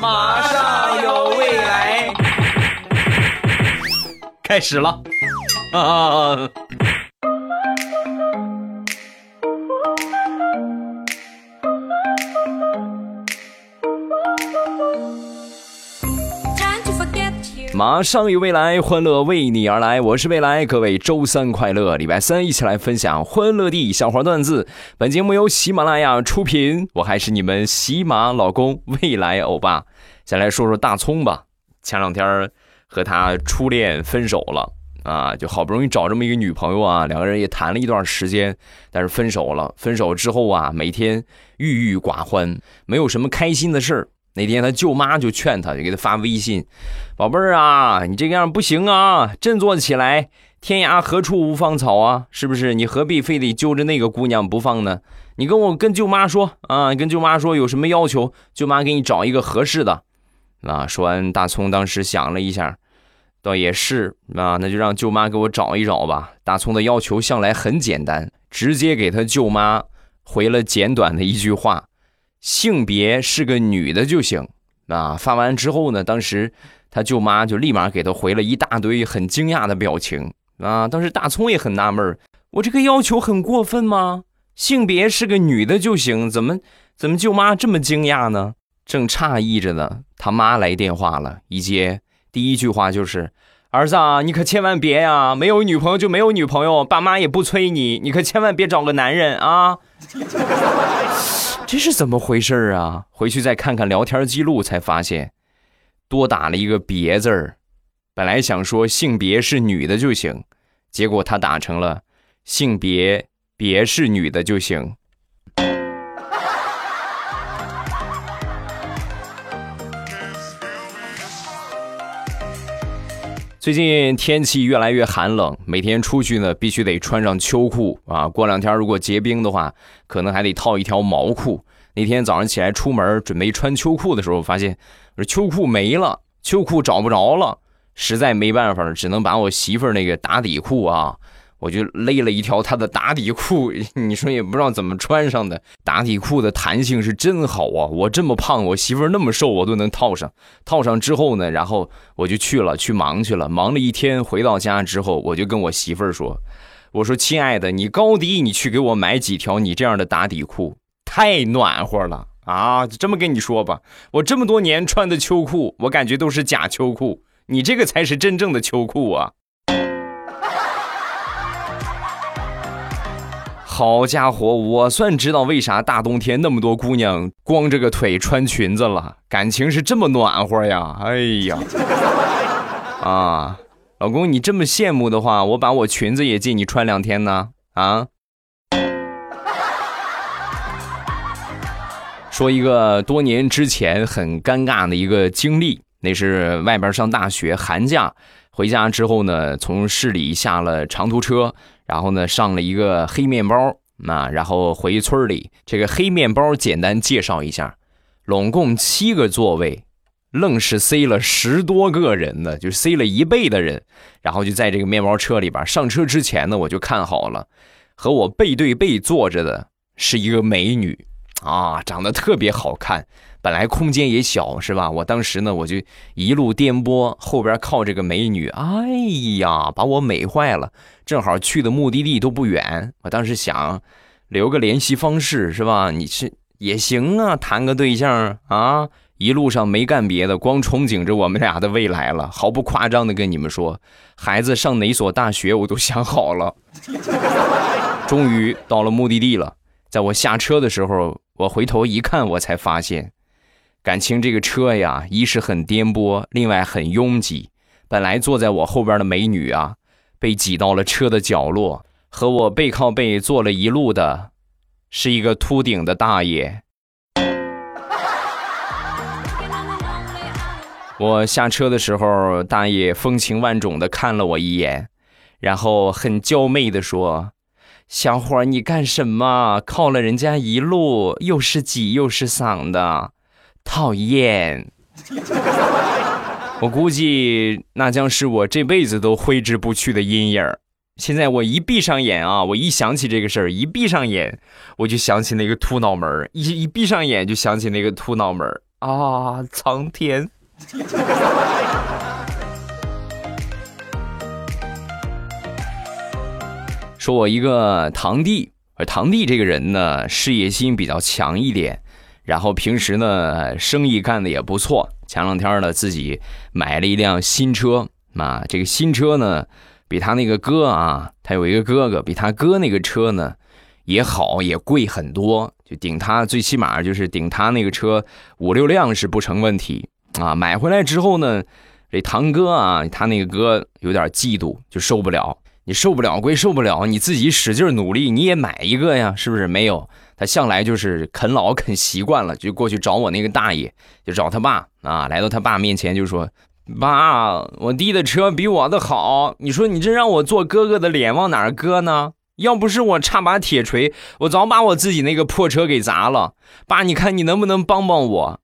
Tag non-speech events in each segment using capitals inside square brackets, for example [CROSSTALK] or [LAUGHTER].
马上有未来，开始了啊！马上有未来，欢乐为你而来。我是未来，各位周三快乐，礼拜三一起来分享欢乐地笑话段子。本节目由喜马拉雅出品，我还是你们喜马老公未来欧巴。先来说说大葱吧，前两天和他初恋分手了啊，就好不容易找这么一个女朋友啊，两个人也谈了一段时间，但是分手了。分手之后啊，每天郁郁寡欢，没有什么开心的事儿。那天他舅妈就劝他，就给他发微信：“宝贝儿啊，你这个样不行啊，振作起来！天涯何处无芳草啊，是不是？你何必非得揪着那个姑娘不放呢？你跟我跟舅妈说啊，跟舅妈说有什么要求，舅妈给你找一个合适的。”啊，说完，大葱当时想了一下，倒也是啊，那就让舅妈给我找一找吧。大葱的要求向来很简单，直接给他舅妈回了简短的一句话。性别是个女的就行啊！发完之后呢，当时他舅妈就立马给他回了一大堆很惊讶的表情啊！当时大葱也很纳闷我这个要求很过分吗？性别是个女的就行，怎么怎么舅妈这么惊讶呢？正诧异着呢，他妈来电话了，一接第一句话就是：“儿子啊，你可千万别呀，没有女朋友就没有女朋友，爸妈也不催你，你可千万别找个男人啊！” [LAUGHS] 这是怎么回事啊？回去再看看聊天记录，才发现多打了一个别字儿。本来想说性别是女的就行，结果他打成了性别别是女的就行。最近天气越来越寒冷，每天出去呢必须得穿上秋裤啊。过两天如果结冰的话，可能还得套一条毛裤。那天早上起来出门准备穿秋裤的时候，发现我秋裤没了，秋裤找不着了，实在没办法，只能把我媳妇儿那个打底裤啊。我就勒了一条他的打底裤，你说也不知道怎么穿上的。打底裤的弹性是真好啊！我这么胖，我媳妇儿那么瘦，我都能套上。套上之后呢，然后我就去了，去忙去了。忙了一天，回到家之后，我就跟我媳妇儿说：“我说亲爱的，你高低你去给我买几条你这样的打底裤，太暖和了啊！这么跟你说吧，我这么多年穿的秋裤，我感觉都是假秋裤，你这个才是真正的秋裤啊！”好家伙，我算知道为啥大冬天那么多姑娘光着个腿穿裙子了，感情是这么暖和呀！哎呀，[LAUGHS] 啊，老公，你这么羡慕的话，我把我裙子也借你穿两天呢。啊，说一个多年之前很尴尬的一个经历，那是外边上大学，寒假回家之后呢，从市里下了长途车。然后呢，上了一个黑面包，啊，然后回村里。这个黑面包简单介绍一下，拢共七个座位，愣是塞了十多个人呢，就塞了一倍的人。然后就在这个面包车里边，上车之前呢，我就看好了，和我背对背坐着的是一个美女，啊，长得特别好看。本来空间也小，是吧？我当时呢，我就一路颠簸，后边靠这个美女，哎呀，把我美坏了。正好去的目的地都不远，我当时想留个联系方式，是吧？你是也行啊，谈个对象啊。一路上没干别的，光憧憬着我们俩的未来了。毫不夸张的跟你们说，孩子上哪所大学我都想好了。终于到了目的地了，在我下车的时候，我回头一看，我才发现。感情这个车呀，一是很颠簸，另外很拥挤。本来坐在我后边的美女啊，被挤到了车的角落，和我背靠背坐了一路的，是一个秃顶的大爷。[LAUGHS] 我下车的时候，大爷风情万种的看了我一眼，然后很娇媚的说：“小伙你干什么？靠了人家一路，又是挤又是嗓的。”讨厌，我估计那将是我这辈子都挥之不去的阴影现在我一闭上眼啊，我一想起这个事儿，一闭上眼我就想起那个秃脑门一一闭上眼就想起那个秃脑门啊，苍天！说我一个堂弟，而堂弟这个人呢，事业心比较强一点，然后平时呢，生意干的也不错。前两天呢，自己买了一辆新车，啊，这个新车呢，比他那个哥啊，他有一个哥哥，比他哥那个车呢，也好，也贵很多，就顶他最起码就是顶他那个车五六辆是不成问题啊。买回来之后呢，这堂哥啊，他那个哥有点嫉妒，就受不了。你受不了归受不了，你自己使劲努力，你也买一个呀，是不是？没有，他向来就是啃老啃习惯了，就过去找我那个大爷，就找他爸啊，来到他爸面前就说：“爸，我弟的车比我的好，你说你这让我做哥哥的脸往哪儿搁呢？要不是我差把铁锤，我早把我自己那个破车给砸了。爸，你看你能不能帮帮我？”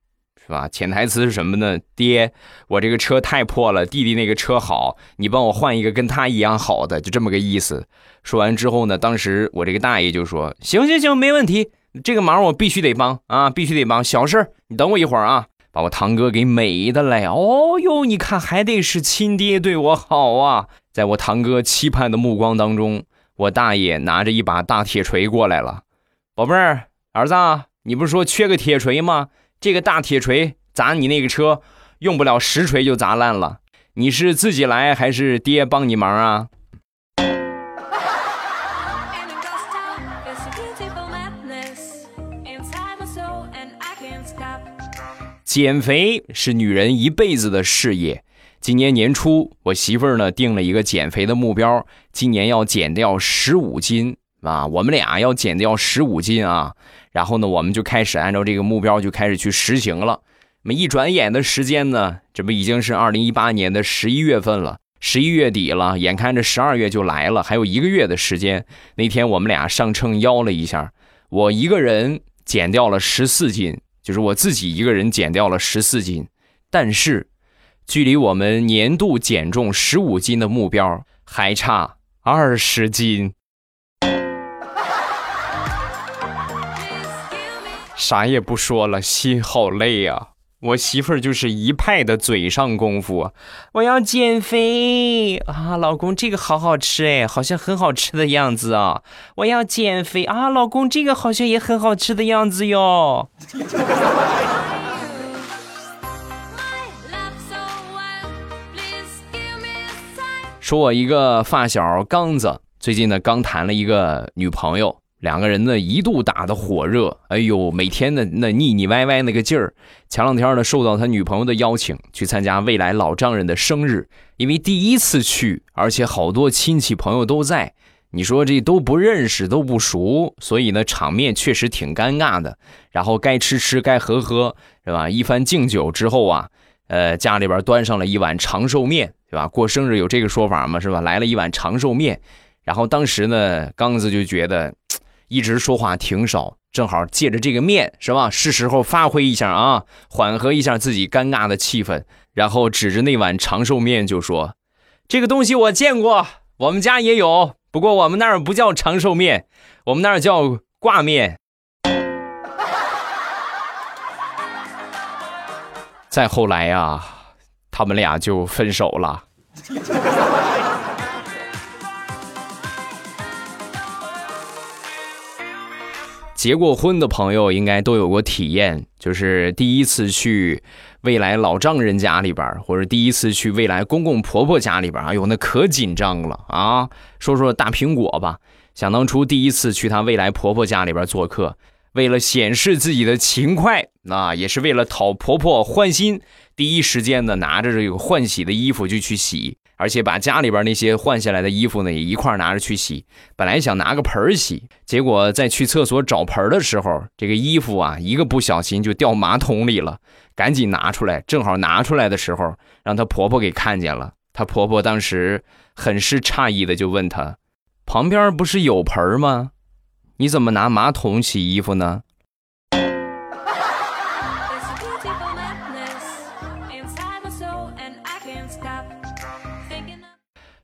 是吧？潜台词是什么呢？爹，我这个车太破了，弟弟那个车好，你帮我换一个跟他一样好的，就这么个意思。说完之后呢，当时我这个大爷就说：“行行行，没问题，这个忙我必须得帮啊，必须得帮，小事你等我一会儿啊。”把我堂哥给美的嘞！哦哟，你看还得是亲爹对我好啊！在我堂哥期盼的目光当中，我大爷拿着一把大铁锤过来了。宝贝儿，儿子，你不是说缺个铁锤吗？这个大铁锤砸你那个车，用不了十锤就砸烂了。你是自己来还是爹帮你忙啊？减肥是女人一辈子的事业。今年年初，我媳妇儿呢定了一个减肥的目标，今年要减掉十五斤啊！我们俩要减掉十五斤啊！然后呢，我们就开始按照这个目标就开始去实行了。那么一转眼的时间呢，这不已经是二零一八年的十一月份了，十一月底了，眼看着十二月就来了，还有一个月的时间。那天我们俩上称腰了一下，我一个人减掉了十四斤，就是我自己一个人减掉了十四斤。但是，距离我们年度减重十五斤的目标还差二十斤。啥也不说了，心好累啊！我媳妇儿就是一派的嘴上功夫，我要减肥啊，老公这个好好吃哎，好像很好吃的样子啊！我要减肥啊，老公这个好像也很好吃的样子哟。说我一个发小刚子，最近呢刚谈了一个女朋友。两个人呢一度打得火热，哎呦，每天的那腻腻歪歪那个劲儿。前两天呢，受到他女朋友的邀请去参加未来老丈人的生日，因为第一次去，而且好多亲戚朋友都在，你说这都不认识都不熟，所以呢场面确实挺尴尬的。然后该吃吃，该喝喝，是吧？一番敬酒之后啊，呃，家里边端上了一碗长寿面，对吧？过生日有这个说法吗？是吧？来了一碗长寿面，然后当时呢，刚子就觉得。一直说话挺少，正好借着这个面是吧？是时候发挥一下啊，缓和一下自己尴尬的气氛。然后指着那碗长寿面就说：“这个东西我见过，我们家也有，不过我们那儿不叫长寿面，我们那儿叫挂面。”再后来呀，他们俩就分手了。结过婚的朋友应该都有过体验，就是第一次去未来老丈人家里边，或者第一次去未来公公婆婆家里边，哎呦，那可紧张了啊！说说大苹果吧，想当初第一次去她未来婆婆家里边做客，为了显示自己的勤快，那也是为了讨婆婆欢心，第一时间呢拿着这个换洗的衣服就去洗。而且把家里边那些换下来的衣服呢，也一块拿着去洗。本来想拿个盆洗，结果在去厕所找盆的时候，这个衣服啊，一个不小心就掉马桶里了。赶紧拿出来，正好拿出来的时候，让她婆婆给看见了。她婆婆当时很是诧异的就问她：“旁边不是有盆吗？你怎么拿马桶洗衣服呢？”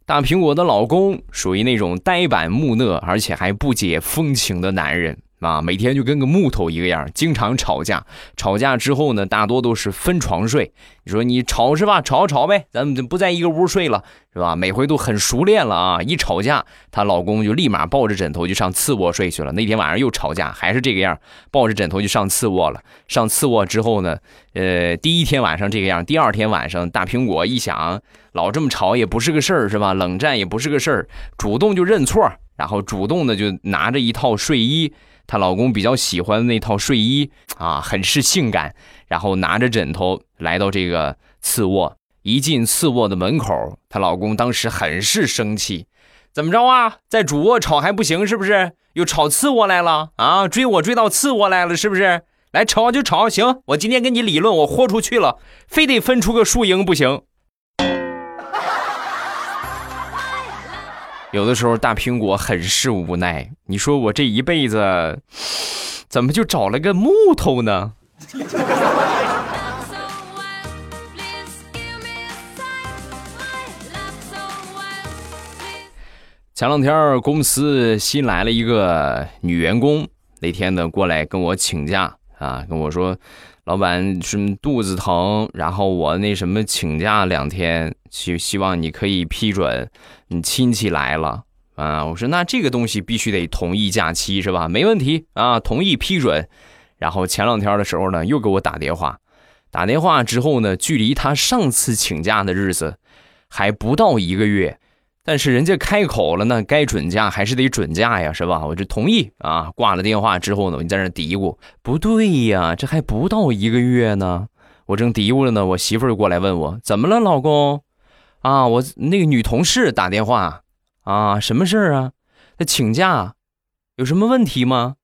大苹果的老公属于那种呆板木讷，而且还不解风情的男人。啊，每天就跟个木头一个样，经常吵架。吵架之后呢，大多都是分床睡。你说你吵是吧？吵吵呗，咱们就不在一个屋睡了，是吧？每回都很熟练了啊！一吵架，她老公就立马抱着枕头就上次卧睡去了。那天晚上又吵架，还是这个样，抱着枕头就上次卧了。上次卧之后呢，呃，第一天晚上这个样，第二天晚上，大苹果一想，老这么吵也不是个事儿，是吧？冷战也不是个事儿，主动就认错，然后主动的就拿着一套睡衣。她老公比较喜欢的那套睡衣啊，很是性感。然后拿着枕头来到这个次卧，一进次卧的门口，她老公当时很是生气，怎么着啊？在主卧吵还不行是不是？又吵次卧来了啊？追我追到次卧来了是不是？来吵就吵，行，我今天跟你理论，我豁出去了，非得分出个输赢不行。有的时候，大苹果很是无奈。你说我这一辈子，怎么就找了个木头呢？前两天公司新来了一个女员工，那天呢过来跟我请假啊，跟我说，老板是肚子疼，然后我那什么请假两天，希希望你可以批准。你亲戚来了啊！我说那这个东西必须得同意假期是吧？没问题啊，同意批准。然后前两天的时候呢，又给我打电话，打电话之后呢，距离他上次请假的日子还不到一个月，但是人家开口了呢，该准假还是得准假呀，是吧？我就同意啊。挂了电话之后呢，我就在那嘀咕，不对呀，这还不到一个月呢。我正嘀咕着呢，我媳妇儿过来问我怎么了，老公。啊，我那个女同事打电话，啊，什么事儿啊？她请假，有什么问题吗？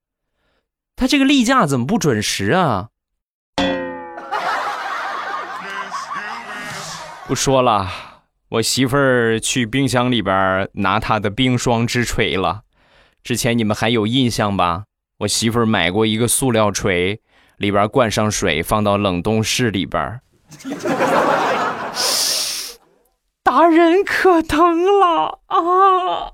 她这个例假怎么不准时啊？[LAUGHS] 不说了，我媳妇儿去冰箱里边拿她的冰霜之锤了。之前你们还有印象吧？我媳妇儿买过一个塑料锤，里边灌上水，放到冷冻室里边。打人可疼了啊！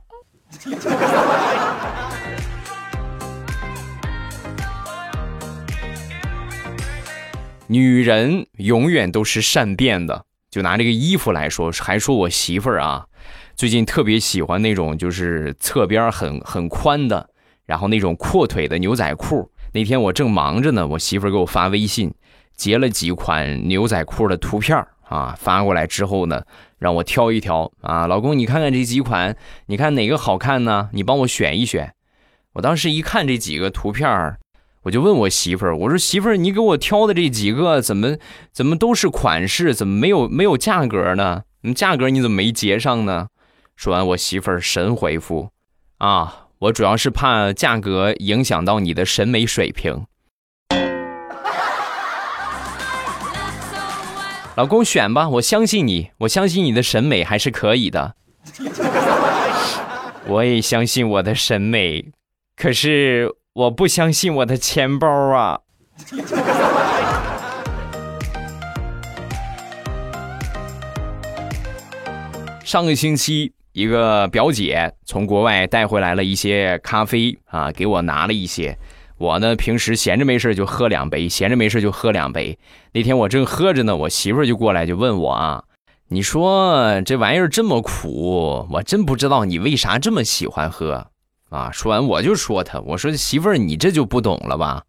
[LAUGHS] 女人永远都是善变的。就拿这个衣服来说，还说我媳妇儿啊，最近特别喜欢那种就是侧边很很宽的，然后那种阔腿的牛仔裤。那天我正忙着呢，我媳妇儿给我发微信，截了几款牛仔裤的图片啊，发过来之后呢。让我挑一挑啊，老公，你看看这几款，你看哪个好看呢？你帮我选一选。我当时一看这几个图片我就问我媳妇儿，我说媳妇儿，你给我挑的这几个怎么怎么都是款式，怎么没有没有价格呢？你价格你怎么没结上呢？说完，我媳妇儿神回复啊，我主要是怕价格影响到你的审美水平。老公选吧，我相信你，我相信你的审美还是可以的。[LAUGHS] 我也相信我的审美，可是我不相信我的钱包啊。[LAUGHS] 上个星期，一个表姐从国外带回来了一些咖啡啊，给我拿了一些。我呢，平时闲着没事就喝两杯，闲着没事就喝两杯。那天我正喝着呢，我媳妇儿就过来就问我啊：“你说这玩意儿这么苦，我真不知道你为啥这么喜欢喝啊？”说完我就说他：“我说媳妇儿，你这就不懂了吧？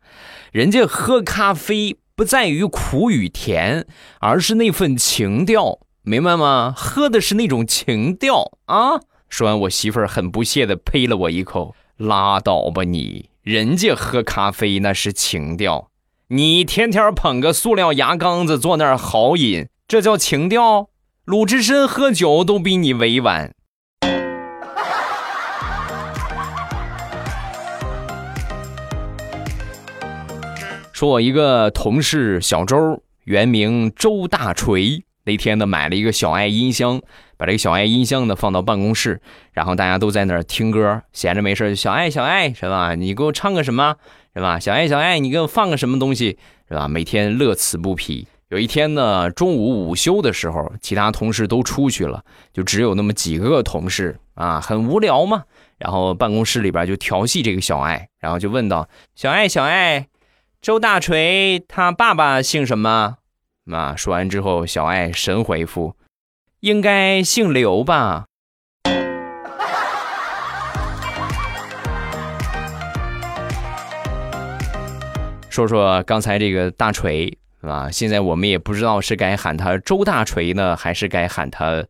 人家喝咖啡不在于苦与甜，而是那份情调，明白吗？喝的是那种情调啊！”说完，我媳妇儿很不屑的呸了我一口：“拉倒吧你！”人家喝咖啡那是情调，你天天捧个塑料牙缸子坐那儿豪饮，这叫情调？鲁智深喝酒都比你委婉。说我一个同事小周，原名周大锤。那天呢，买了一个小爱音箱，把这个小爱音箱呢放到办公室，然后大家都在那儿听歌，闲着没事小爱小爱是吧？你给我唱个什么，是吧？小爱小爱，你给我放个什么东西，是吧？每天乐此不疲。有一天呢，中午午休的时候，其他同事都出去了，就只有那么几个同事啊，很无聊嘛。然后办公室里边就调戏这个小爱，然后就问道：“小爱，小爱，周大锤他爸爸姓什么？”啊，说完之后，小爱神回复：“应该姓刘吧。[LAUGHS] ”说说刚才这个大锤啊，现在我们也不知道是该喊他周大锤呢，还是该喊他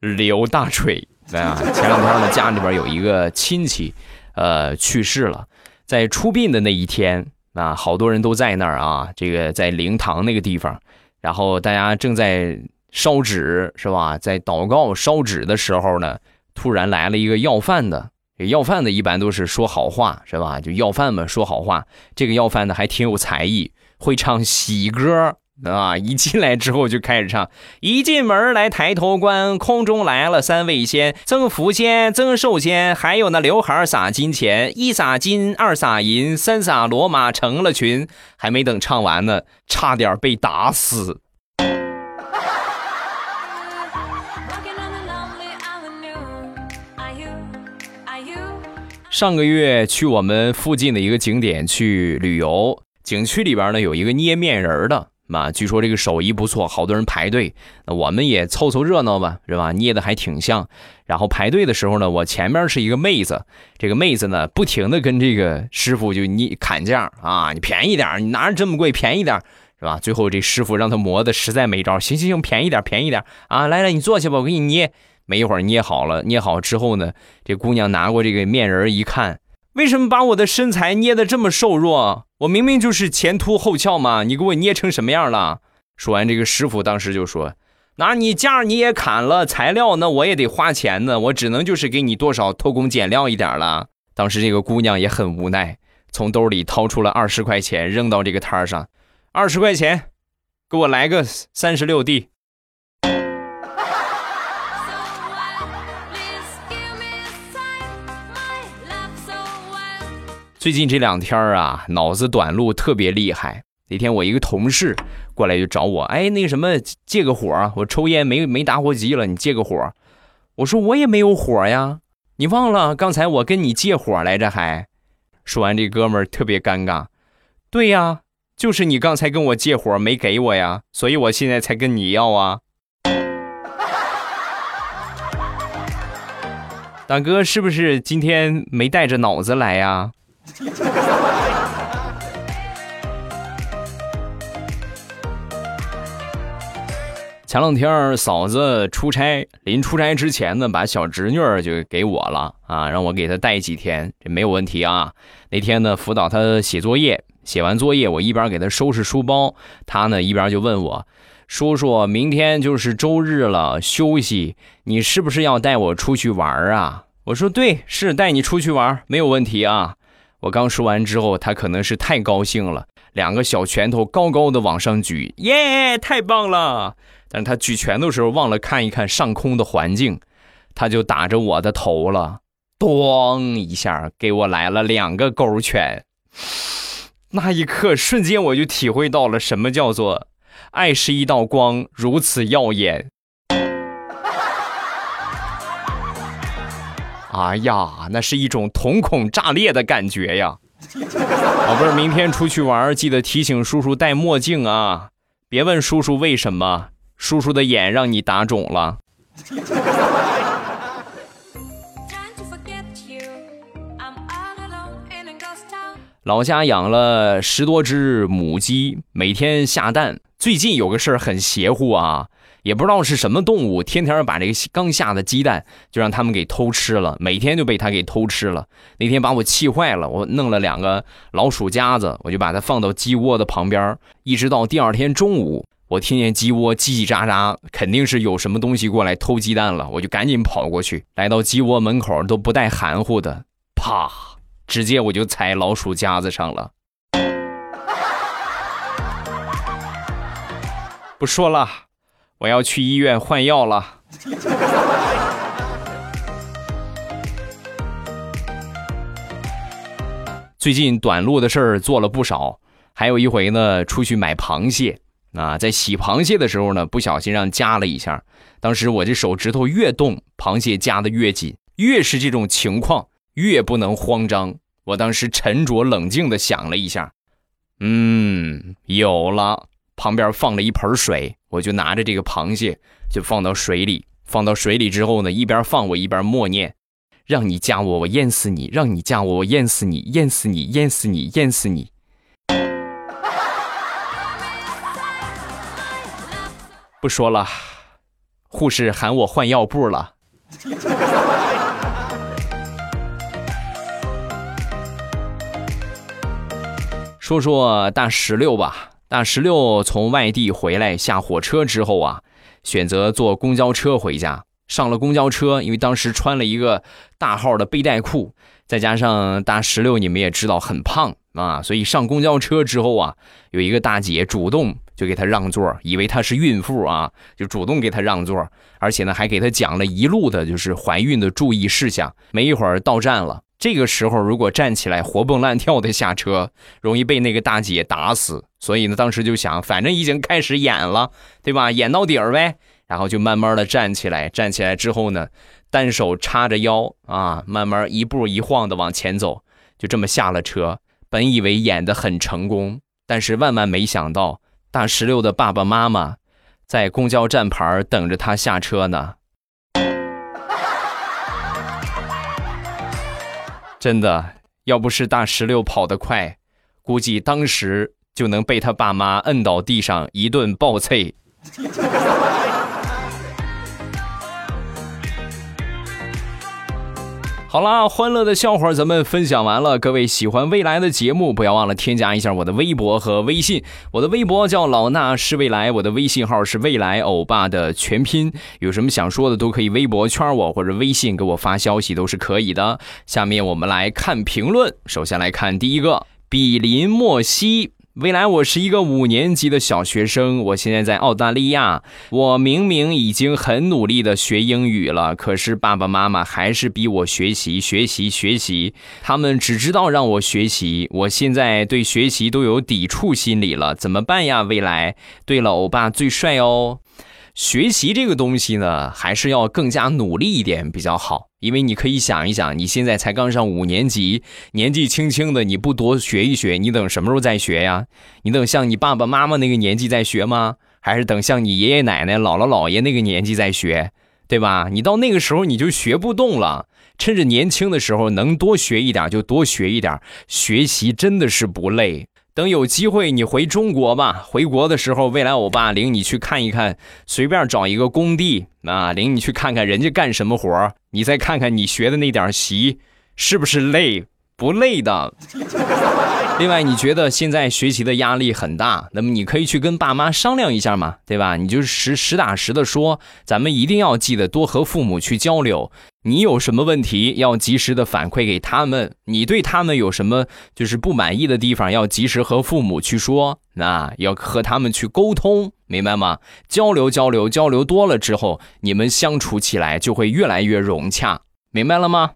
刘大锤。啊，前两天呢，家里边有一个亲戚，呃，去世了，在出殡的那一天啊，好多人都在那儿啊，这个在灵堂那个地方，然后大家正在烧纸，是吧？在祷告烧纸的时候呢，突然来了一个要饭的，要饭的一般都是说好话，是吧？就要饭嘛，说好话。这个要饭的还挺有才艺，会唱喜歌。啊！一进来之后就开始唱，一进门来抬头观，空中来了三位仙，增福仙、增寿仙，还有那刘海撒金钱，一撒金，二撒银，三撒罗马成了群。还没等唱完呢，差点被打死。上个月去我们附近的一个景点去旅游，景区里边呢有一个捏面人的。嘛，据说这个手艺不错，好多人排队。那我们也凑凑热闹吧，是吧？捏的还挺像。然后排队的时候呢，我前面是一个妹子，这个妹子呢，不停的跟这个师傅就捏砍价啊，你便宜点，你拿着这么贵，便宜点，是吧？最后这师傅让他磨的实在没招，行行行，便宜点，便宜点啊！来来，你坐下吧，我给你捏。没一会儿捏好了，捏好之后呢，这姑娘拿过这个面人一看。为什么把我的身材捏得这么瘦弱？我明明就是前凸后翘嘛！你给我捏成什么样了？说完，这个师傅当时就说：“那你价你也砍了，材料那我也得花钱呢，我只能就是给你多少偷工减料一点了。”当时这个姑娘也很无奈，从兜里掏出了二十块钱扔到这个摊上：“二十块钱，给我来个三十六 D。”最近这两天啊，脑子短路特别厉害。那天我一个同事过来就找我，哎，那什么借个火，我抽烟没没打火机了，你借个火。我说我也没有火呀，你忘了刚才我跟你借火来着？还说完，这哥们儿特别尴尬。对呀，就是你刚才跟我借火没给我呀，所以我现在才跟你要啊。大哥，是不是今天没带着脑子来呀？[LAUGHS] 前两天嫂子出差，临出差之前呢，把小侄女就给我了啊，让我给她带几天，这没有问题啊。那天呢，辅导她写作业，写完作业，我一边给她收拾书包，她呢一边就问我：“叔叔，明天就是周日了，休息，你是不是要带我出去玩啊？”我说：“对，是带你出去玩，没有问题啊。”我刚说完之后，他可能是太高兴了，两个小拳头高高的往上举，耶，太棒了！但是他举拳头时候忘了看一看上空的环境，他就打着我的头了，咣一下给我来了两个勾拳。那一刻，瞬间我就体会到了什么叫做爱是一道光，如此耀眼。哎呀，那是一种瞳孔炸裂的感觉呀！宝贝儿，明天出去玩，记得提醒叔叔戴墨镜啊！别问叔叔为什么，叔叔的眼让你打肿了。老家养了十多只母鸡，每天下蛋。最近有个事儿很邪乎啊！也不知道是什么动物，天天把这个刚下的鸡蛋就让他们给偷吃了，每天就被他给偷吃了。那天把我气坏了，我弄了两个老鼠夹子，我就把它放到鸡窝的旁边，一直到第二天中午，我听见鸡窝叽叽喳喳，肯定是有什么东西过来偷鸡蛋了，我就赶紧跑过去，来到鸡窝门口都不带含糊的，啪，直接我就踩老鼠夹子上了。不说了。我要去医院换药了。[LAUGHS] 最近短路的事儿做了不少，还有一回呢，出去买螃蟹啊，在洗螃蟹的时候呢，不小心让夹了一下。当时我这手指头越动，螃蟹夹的越紧，越是这种情况，越不能慌张。我当时沉着冷静的想了一下，嗯，有了。旁边放了一盆水，我就拿着这个螃蟹就放到水里。放到水里之后呢，一边放我一边默念：“让你加我，我淹死你；让你加我，我淹死你；淹死你，淹死你，淹死你。”不说了，护士喊我换药布了。说说大石榴吧，大石榴从外地回来下火车之后啊，选择坐公交车回家。上了公交车，因为当时穿了一个大号的背带裤，再加上大石榴你们也知道很胖啊，所以上公交车之后啊，有一个大姐主动。就给他让座，以为她是孕妇啊，就主动给他让座，而且呢还给他讲了一路的就是怀孕的注意事项。没一会儿到站了，这个时候如果站起来活蹦乱跳的下车，容易被那个大姐打死。所以呢，当时就想，反正已经开始演了，对吧？演到底儿呗。然后就慢慢的站起来，站起来之后呢，单手叉着腰啊，慢慢一步一晃的往前走，就这么下了车。本以为演的很成功，但是万万没想到。大石榴的爸爸妈妈在公交站牌等着他下车呢。真的，要不是大石榴跑得快，估计当时就能被他爸妈摁倒地上一顿暴啐。[LAUGHS] 好啦，欢乐的笑话咱们分享完了。各位喜欢未来的节目，不要忘了添加一下我的微博和微信。我的微博叫老衲是未来，我的微信号是未来欧巴的全拼。有什么想说的，都可以微博圈我或者微信给我发消息，都是可以的。下面我们来看评论，首先来看第一个，比邻莫西。未来我是一个五年级的小学生，我现在在澳大利亚。我明明已经很努力的学英语了，可是爸爸妈妈还是逼我学习学习学习。他们只知道让我学习，我现在对学习都有抵触心理了，怎么办呀？未来，对了，欧巴最帅哦。学习这个东西呢，还是要更加努力一点比较好。因为你可以想一想，你现在才刚上五年级，年纪轻轻的，你不多学一学，你等什么时候再学呀？你等像你爸爸妈妈那个年纪再学吗？还是等像你爷爷奶奶、姥姥姥爷那个年纪再学，对吧？你到那个时候你就学不动了。趁着年轻的时候能多学一点就多学一点，学习真的是不累。等有机会你回中国吧，回国的时候，未来欧巴领你去看一看，随便找一个工地啊，领你去看看人家干什么活你再看看你学的那点习，是不是累？不累的。另外，你觉得现在学习的压力很大，那么你可以去跟爸妈商量一下嘛，对吧？你就实实打实的说，咱们一定要记得多和父母去交流。你有什么问题要及时的反馈给他们，你对他们有什么就是不满意的地方，要及时和父母去说，那要和他们去沟通，明白吗？交流交流交流多了之后，你们相处起来就会越来越融洽，明白了吗？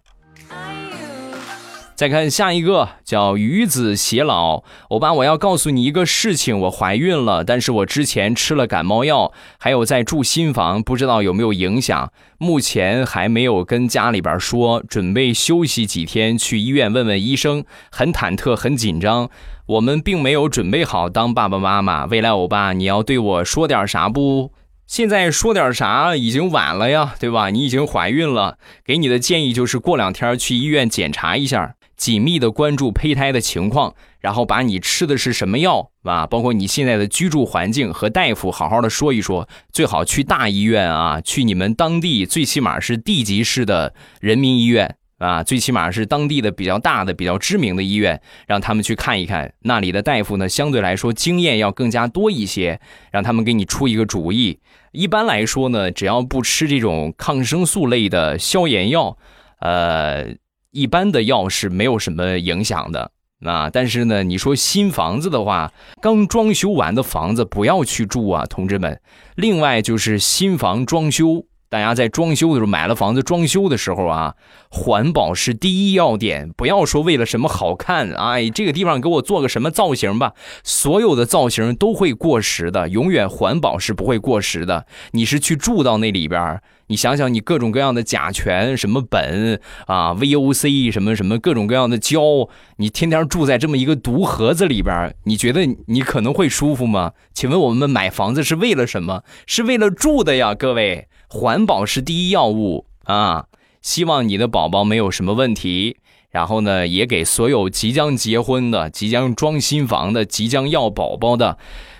再看下一个，叫鱼子偕老。欧巴，我要告诉你一个事情，我怀孕了，但是我之前吃了感冒药，还有在住新房，不知道有没有影响。目前还没有跟家里边说，准备休息几天，去医院问问医生。很忐忑，很紧张。我们并没有准备好当爸爸妈妈。未来欧巴，你要对我说点啥不？现在说点啥已经晚了呀，对吧？你已经怀孕了，给你的建议就是过两天去医院检查一下。紧密的关注胚胎的情况，然后把你吃的是什么药啊，包括你现在的居住环境和大夫好好的说一说，最好去大医院啊，去你们当地最起码是地级市的人民医院啊，最起码是当地的比较大的、比较知名的医院，让他们去看一看，那里的大夫呢相对来说经验要更加多一些，让他们给你出一个主意。一般来说呢，只要不吃这种抗生素类的消炎药，呃。一般的药是没有什么影响的那，但是呢，你说新房子的话，刚装修完的房子不要去住啊，同志们。另外就是新房装修大家在装修的时候，买了房子装修的时候啊，环保是第一要点。不要说为了什么好看，哎，这个地方给我做个什么造型吧，所有的造型都会过时的，永远环保是不会过时的。你是去住到那里边，你想想，你各种各样的甲醛、什么苯啊、VOC 什么什么各种各样的胶，你天天住在这么一个毒盒子里边，你觉得你可能会舒服吗？请问我们买房子是为了什么？是为了住的呀，各位。环保是第一要务啊！希望你的宝宝没有什么问题。然后呢，也给所有即将结婚的、即将装新房的、即将要宝宝的，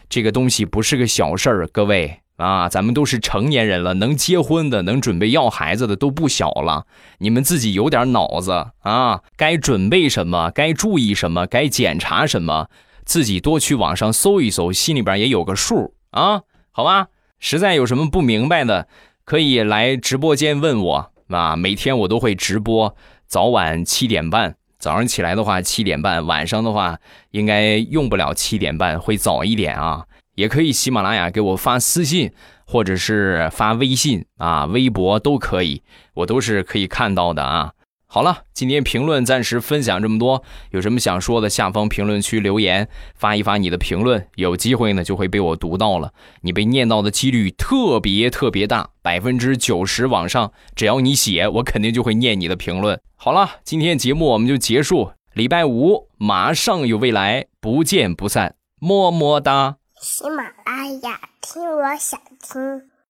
这个东西不是个小事儿。各位啊，咱们都是成年人了，能结婚的、能准备要孩子的都不小了。你们自己有点脑子啊！该准备什么，该注意什么，该检查什么，自己多去网上搜一搜，心里边也有个数啊，好吧？实在有什么不明白的。可以来直播间问我啊，每天我都会直播，早晚七点半。早上起来的话七点半，晚上的话应该用不了七点半，会早一点啊。也可以喜马拉雅给我发私信，或者是发微信啊，微博都可以，我都是可以看到的啊。好了，今天评论暂时分享这么多，有什么想说的，下方评论区留言发一发你的评论，有机会呢就会被我读到了，你被念到的几率特别特别大，百分之九十往上，只要你写，我肯定就会念你的评论。好了，今天节目我们就结束，礼拜五马上有未来，不见不散，么么哒。喜马拉雅，听我想听。